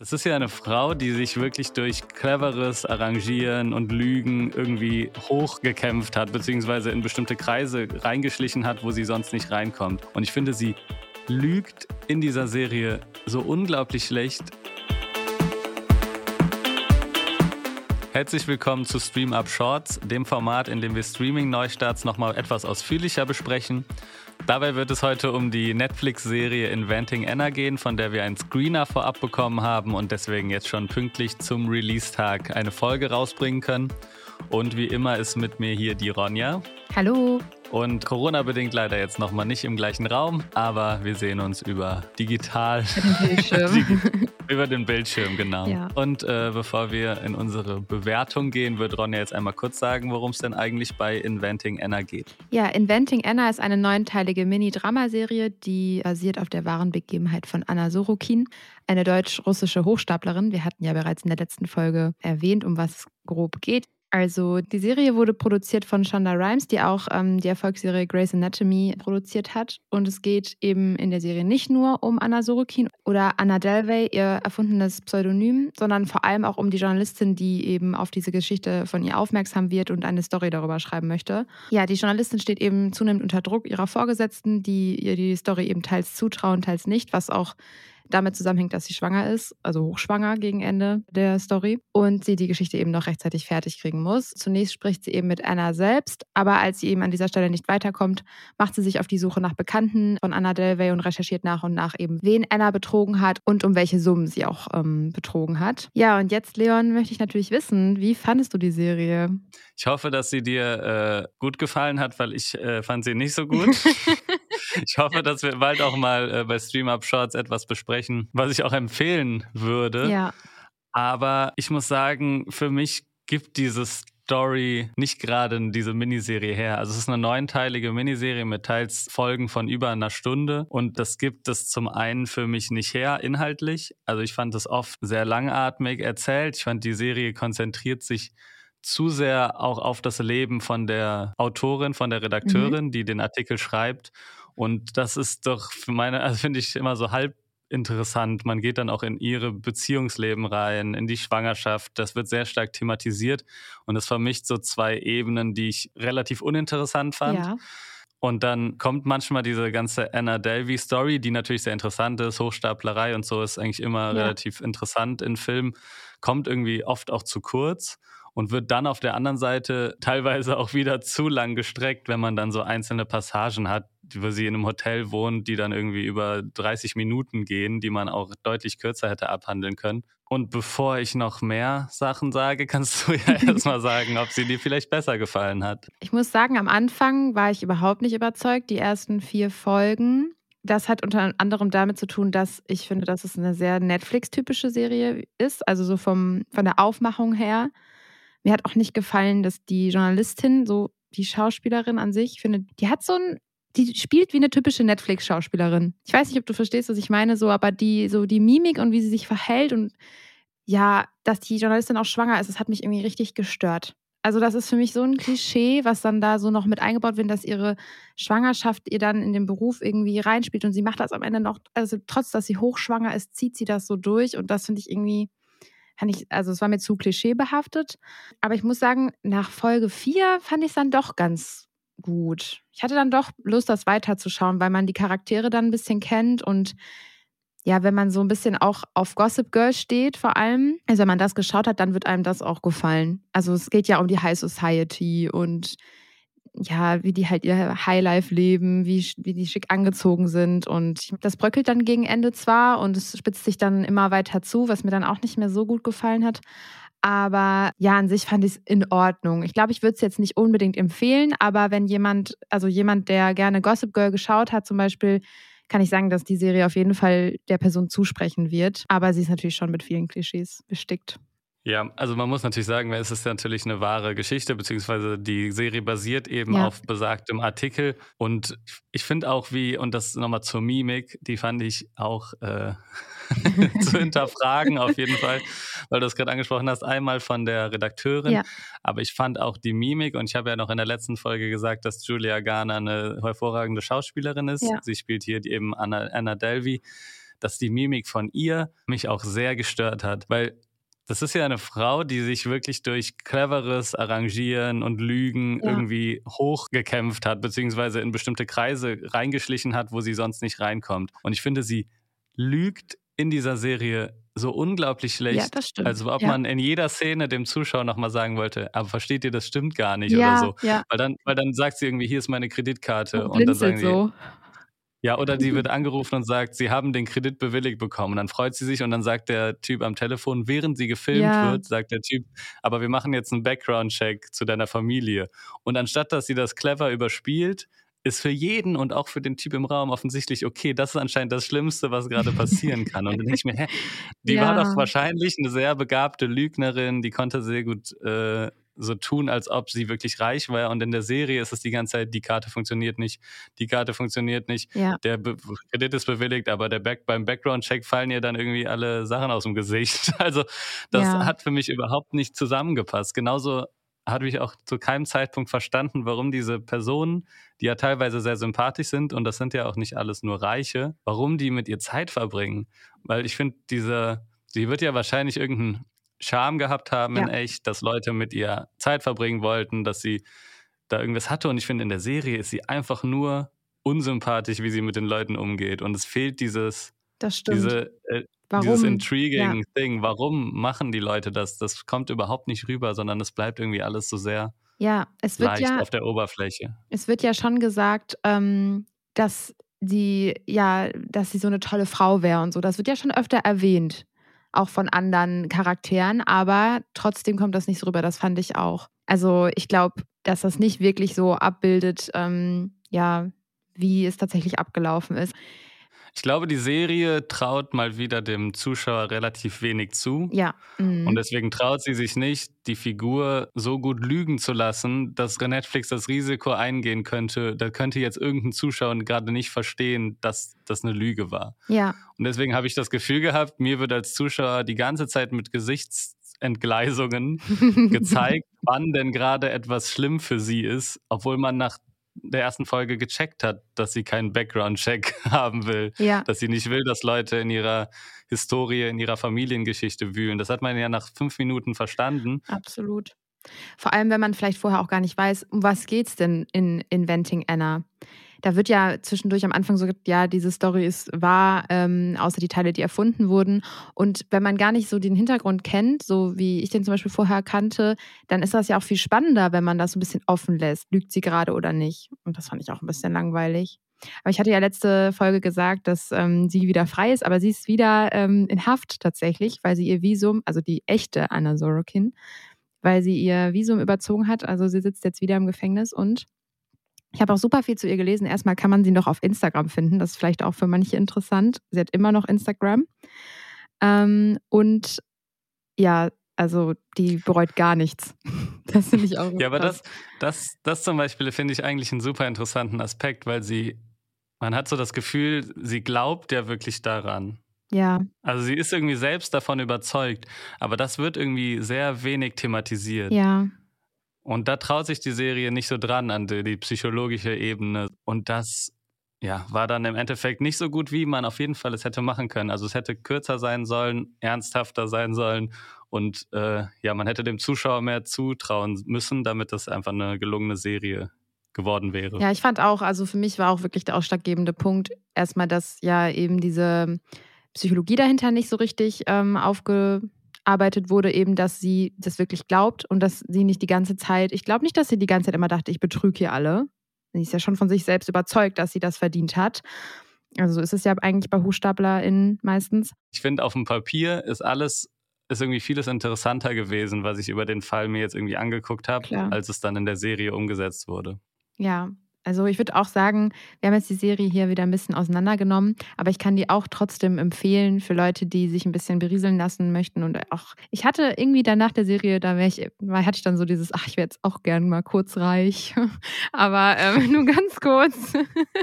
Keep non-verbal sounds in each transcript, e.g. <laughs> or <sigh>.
Das ist ja eine Frau, die sich wirklich durch cleveres Arrangieren und Lügen irgendwie hochgekämpft hat, beziehungsweise in bestimmte Kreise reingeschlichen hat, wo sie sonst nicht reinkommt. Und ich finde, sie lügt in dieser Serie so unglaublich schlecht. Herzlich willkommen zu Stream Up Shorts, dem Format, in dem wir Streaming-Neustarts nochmal etwas ausführlicher besprechen. Dabei wird es heute um die Netflix-Serie Inventing Anna gehen, von der wir einen Screener vorab bekommen haben und deswegen jetzt schon pünktlich zum Release-Tag eine Folge rausbringen können. Und wie immer ist mit mir hier die Ronja. Hallo. Und Corona-bedingt leider jetzt nochmal nicht im gleichen Raum, aber wir sehen uns über digital. Bildschirm. <laughs> über den Bildschirm, genau. Ja. Und äh, bevor wir in unsere Bewertung gehen, wird Ronja jetzt einmal kurz sagen, worum es denn eigentlich bei Inventing Anna geht. Ja, Inventing Anna ist eine neunteilige Mini-Dramaserie, die basiert auf der wahren Begebenheit von Anna Sorokin, eine deutsch-russische Hochstaplerin. Wir hatten ja bereits in der letzten Folge erwähnt, um was es grob geht. Also die Serie wurde produziert von Shonda Rhimes, die auch ähm, die Erfolgsserie Grey's Anatomy produziert hat. Und es geht eben in der Serie nicht nur um Anna Sorokin oder Anna Delvey, ihr erfundenes Pseudonym, sondern vor allem auch um die Journalistin, die eben auf diese Geschichte von ihr aufmerksam wird und eine Story darüber schreiben möchte. Ja, die Journalistin steht eben zunehmend unter Druck ihrer Vorgesetzten, die ihr die Story eben teils zutrauen, teils nicht, was auch damit zusammenhängt, dass sie schwanger ist, also hochschwanger gegen Ende der Story und sie die Geschichte eben noch rechtzeitig fertig kriegen muss. Zunächst spricht sie eben mit Anna selbst, aber als sie eben an dieser Stelle nicht weiterkommt, macht sie sich auf die Suche nach Bekannten von Anna Delvey und recherchiert nach und nach eben, wen Anna betrogen hat und um welche Summen sie auch ähm, betrogen hat. Ja, und jetzt, Leon, möchte ich natürlich wissen, wie fandest du die Serie? Ich hoffe, dass sie dir äh, gut gefallen hat, weil ich äh, fand sie nicht so gut. <laughs> ich hoffe, dass wir bald auch mal äh, bei Stream Up Shorts etwas besprechen, was ich auch empfehlen würde. Ja. Aber ich muss sagen, für mich gibt diese Story nicht gerade diese Miniserie her. Also es ist eine neunteilige Miniserie mit teils Folgen von über einer Stunde und das gibt es zum einen für mich nicht her inhaltlich. Also ich fand es oft sehr langatmig erzählt. Ich fand die Serie konzentriert sich zu sehr auch auf das Leben von der Autorin, von der Redakteurin, mhm. die den Artikel schreibt. Und das ist doch für meine, <laughs> also finde ich immer so halb interessant. Man geht dann auch in ihre Beziehungsleben rein, in die Schwangerschaft. Das wird sehr stark thematisiert und das vermischt so zwei Ebenen, die ich relativ uninteressant fand. Ja. Und dann kommt manchmal diese ganze Anna Delvey-Story, die natürlich sehr interessant ist. Hochstaplerei und so ist eigentlich immer ja. relativ interessant in Filmen. Kommt irgendwie oft auch zu kurz und wird dann auf der anderen Seite teilweise auch wieder zu lang gestreckt, wenn man dann so einzelne Passagen hat, wo sie in einem Hotel wohnt, die dann irgendwie über 30 Minuten gehen, die man auch deutlich kürzer hätte abhandeln können. Und bevor ich noch mehr Sachen sage, <laughs> kannst du ja <laughs> erstmal sagen, ob sie dir vielleicht besser gefallen hat. Ich muss sagen, am Anfang war ich überhaupt nicht überzeugt. Die ersten vier Folgen. Das hat unter anderem damit zu tun, dass ich finde, dass es eine sehr Netflix-typische Serie ist, also so vom, von der Aufmachung her. Mir hat auch nicht gefallen, dass die Journalistin, so die Schauspielerin an sich, ich finde, die hat so ein, die spielt wie eine typische Netflix-Schauspielerin. Ich weiß nicht, ob du verstehst, was ich meine, so, aber die, so die Mimik und wie sie sich verhält und ja, dass die Journalistin auch schwanger ist, das hat mich irgendwie richtig gestört. Also, das ist für mich so ein Klischee, was dann da so noch mit eingebaut wird, dass ihre Schwangerschaft ihr dann in den Beruf irgendwie reinspielt und sie macht das am Ende noch, also trotz dass sie hochschwanger ist, zieht sie das so durch und das finde ich irgendwie, ich, also es war mir zu klischeebehaftet. Aber ich muss sagen, nach Folge 4 fand ich es dann doch ganz gut. Ich hatte dann doch Lust, das weiterzuschauen, weil man die Charaktere dann ein bisschen kennt und ja, wenn man so ein bisschen auch auf Gossip Girl steht, vor allem, also wenn man das geschaut hat, dann wird einem das auch gefallen. Also es geht ja um die High Society und ja, wie die halt ihr Highlife leben, wie, wie die schick angezogen sind. Und das bröckelt dann gegen Ende zwar und es spitzt sich dann immer weiter zu, was mir dann auch nicht mehr so gut gefallen hat. Aber ja, an sich fand ich es in Ordnung. Ich glaube, ich würde es jetzt nicht unbedingt empfehlen, aber wenn jemand, also jemand, der gerne Gossip Girl geschaut hat, zum Beispiel, kann ich sagen, dass die Serie auf jeden Fall der Person zusprechen wird. Aber sie ist natürlich schon mit vielen Klischees bestickt. Ja, also man muss natürlich sagen, es ist natürlich eine wahre Geschichte, beziehungsweise die Serie basiert eben ja. auf besagtem Artikel. Und ich finde auch wie, und das nochmal zur Mimik, die fand ich auch äh, <laughs> zu <laughs> hinterfragen, auf jeden Fall, weil du es gerade angesprochen hast, einmal von der Redakteurin, ja. aber ich fand auch die Mimik, und ich habe ja noch in der letzten Folge gesagt, dass Julia Garner eine hervorragende Schauspielerin ist. Ja. Sie spielt hier eben Anna, Anna Delvey dass die Mimik von ihr mich auch sehr gestört hat, weil das ist ja eine Frau, die sich wirklich durch cleveres Arrangieren und Lügen ja. irgendwie hochgekämpft hat, beziehungsweise in bestimmte Kreise reingeschlichen hat, wo sie sonst nicht reinkommt. Und ich finde, sie lügt in dieser Serie so unglaublich schlecht. Ja, das stimmt. Also ob ja. man in jeder Szene dem Zuschauer nochmal sagen wollte, aber versteht ihr, das stimmt gar nicht ja, oder so. Ja. Weil, dann, weil dann sagt sie irgendwie, hier ist meine Kreditkarte. Und, und dann sagen so. Ja, oder sie wird <laughs> angerufen und sagt, sie haben den Kredit bewilligt bekommen. Und dann freut sie sich und dann sagt der Typ am Telefon, während sie gefilmt ja. wird, sagt der Typ, aber wir machen jetzt einen Background-Check zu deiner Familie. Und anstatt dass sie das clever überspielt, ist für jeden und auch für den Typ im Raum offensichtlich, okay, das ist anscheinend das Schlimmste, was gerade passieren kann. Und dann denke ich mir, hä, die ja. war doch wahrscheinlich eine sehr begabte Lügnerin, die konnte sehr gut äh, so tun, als ob sie wirklich reich war. Und in der Serie ist es die ganze Zeit, die Karte funktioniert nicht, die Karte funktioniert nicht, ja. der Be Kredit ist bewilligt, aber der Back beim Background-Check fallen ihr dann irgendwie alle Sachen aus dem Gesicht. <laughs> Also das ja. hat für mich überhaupt nicht zusammengepasst. Genauso habe ich auch zu keinem Zeitpunkt verstanden, warum diese Personen, die ja teilweise sehr sympathisch sind, und das sind ja auch nicht alles nur Reiche, warum die mit ihr Zeit verbringen. Weil ich finde, diese, sie wird ja wahrscheinlich irgendeinen Charme gehabt haben ja. in echt, dass Leute mit ihr Zeit verbringen wollten, dass sie da irgendwas hatte. Und ich finde, in der Serie ist sie einfach nur unsympathisch, wie sie mit den Leuten umgeht. Und es fehlt dieses, diese, äh, dieses intriguing ja. Ding. Warum machen die Leute das? Das kommt überhaupt nicht rüber, sondern es bleibt irgendwie alles so sehr ja, es wird leicht ja, auf der Oberfläche. Es wird ja schon gesagt, ähm, dass sie ja, dass sie so eine tolle Frau wäre und so. Das wird ja schon öfter erwähnt auch von anderen Charakteren, aber trotzdem kommt das nicht so rüber. Das fand ich auch. Also ich glaube, dass das nicht wirklich so abbildet, ähm, ja, wie es tatsächlich abgelaufen ist. Ich glaube, die Serie traut mal wieder dem Zuschauer relativ wenig zu. Ja. Mhm. Und deswegen traut sie sich nicht, die Figur so gut lügen zu lassen, dass Netflix das Risiko eingehen könnte. Da könnte jetzt irgendein Zuschauer gerade nicht verstehen, dass das eine Lüge war. Ja. Und deswegen habe ich das Gefühl gehabt, mir wird als Zuschauer die ganze Zeit mit Gesichtsentgleisungen <laughs> gezeigt, wann denn gerade etwas schlimm für sie ist, obwohl man nach der ersten Folge gecheckt hat, dass sie keinen Background-Check <laughs> haben will. Ja. Dass sie nicht will, dass Leute in ihrer Historie, in ihrer Familiengeschichte wühlen. Das hat man ja nach fünf Minuten verstanden. Absolut. Vor allem, wenn man vielleicht vorher auch gar nicht weiß, um was geht es denn in Inventing Anna? Da wird ja zwischendurch am Anfang so gesagt, ja, diese Story ist wahr, ähm, außer die Teile, die erfunden wurden. Und wenn man gar nicht so den Hintergrund kennt, so wie ich den zum Beispiel vorher kannte, dann ist das ja auch viel spannender, wenn man das so ein bisschen offen lässt. Lügt sie gerade oder nicht? Und das fand ich auch ein bisschen langweilig. Aber ich hatte ja letzte Folge gesagt, dass ähm, sie wieder frei ist, aber sie ist wieder ähm, in Haft tatsächlich, weil sie ihr Visum, also die echte Anna Sorokin, weil sie ihr Visum überzogen hat. Also sie sitzt jetzt wieder im Gefängnis und ich habe auch super viel zu ihr gelesen. Erstmal kann man sie noch auf Instagram finden. Das ist vielleicht auch für manche interessant. Sie hat immer noch Instagram. Ähm, und ja, also die bereut gar nichts. <laughs> Das finde ich auch. Ja, aber das, das, das zum Beispiel finde ich eigentlich einen super interessanten Aspekt, weil sie, man hat so das Gefühl, sie glaubt ja wirklich daran. Ja. Also sie ist irgendwie selbst davon überzeugt, aber das wird irgendwie sehr wenig thematisiert. Ja. Und da traut sich die Serie nicht so dran an die, die, psychologische Ebene. Und das ja, war dann im Endeffekt nicht so gut, wie man auf jeden Fall es hätte machen können. Also es hätte kürzer sein sollen, ernsthafter sein sollen. Und äh, ja, man hätte dem Zuschauer mehr zutrauen müssen, damit das einfach eine gelungene Serie geworden wäre. Ja, ich fand auch, also für mich war auch wirklich der ausschlaggebende Punkt erstmal, dass ja eben diese Psychologie dahinter nicht so richtig ähm, aufge arbeitet wurde, eben, dass sie das wirklich glaubt und dass sie nicht die ganze Zeit, ich glaube nicht, dass sie die ganze Zeit immer dachte, ich betrüge hier alle. Sie ist ja schon von sich selbst überzeugt, dass sie das verdient hat. Also so ist es ja eigentlich bei HochstaplerInnen meistens. Ich finde, auf dem Papier ist alles, ist irgendwie vieles interessanter gewesen, was ich über den Fall mir jetzt irgendwie angeguckt habe, als es dann in der Serie umgesetzt wurde. Ja, also ich würde auch sagen, wir haben jetzt die Serie hier wieder ein bisschen auseinandergenommen, aber ich kann die auch trotzdem empfehlen für Leute, die sich ein bisschen berieseln lassen möchten. Und auch, ich hatte irgendwie danach der Serie, da ich, hatte ich dann so dieses, ach, ich wäre jetzt auch gern mal kurz reich. <laughs> aber ähm, <laughs> nur ganz kurz.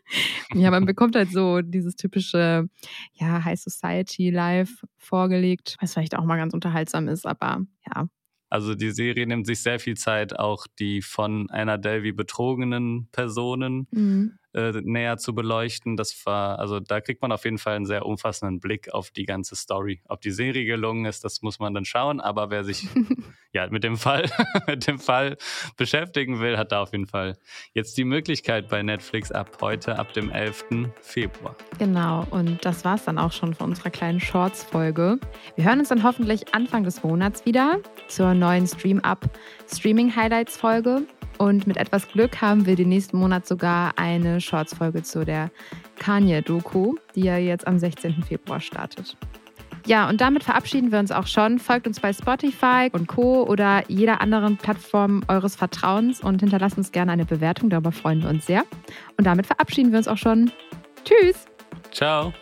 <laughs> ja, man bekommt halt so dieses typische, ja, High Society Life vorgelegt, was vielleicht auch mal ganz unterhaltsam ist, aber ja, also die Serie nimmt sich sehr viel Zeit, auch die von einer Delvey betrogenen Personen mhm. äh, näher zu beleuchten. Das war, also da kriegt man auf jeden Fall einen sehr umfassenden Blick auf die ganze Story. Ob die Serie gelungen ist, das muss man dann schauen. Aber wer sich <laughs> ja mit dem Fall, <laughs> mit dem Fall beschäftigen will, hat da auf jeden Fall jetzt die Möglichkeit bei Netflix ab heute, ab dem 11. Februar. Genau, und das war es dann auch schon von unserer kleinen Shorts-Folge. Wir hören uns dann hoffentlich Anfang des Monats wieder zur neuen Stream-Up Streaming-Highlights-Folge. Und mit etwas Glück haben wir den nächsten Monat sogar eine Shorts-Folge zu der Kanye-Doku, die ja jetzt am 16. Februar startet. Ja, und damit verabschieden wir uns auch schon. Folgt uns bei Spotify und Co. oder jeder anderen Plattform eures Vertrauens und hinterlasst uns gerne eine Bewertung. Darüber freuen wir uns sehr. Und damit verabschieden wir uns auch schon. Tschüss. Ciao.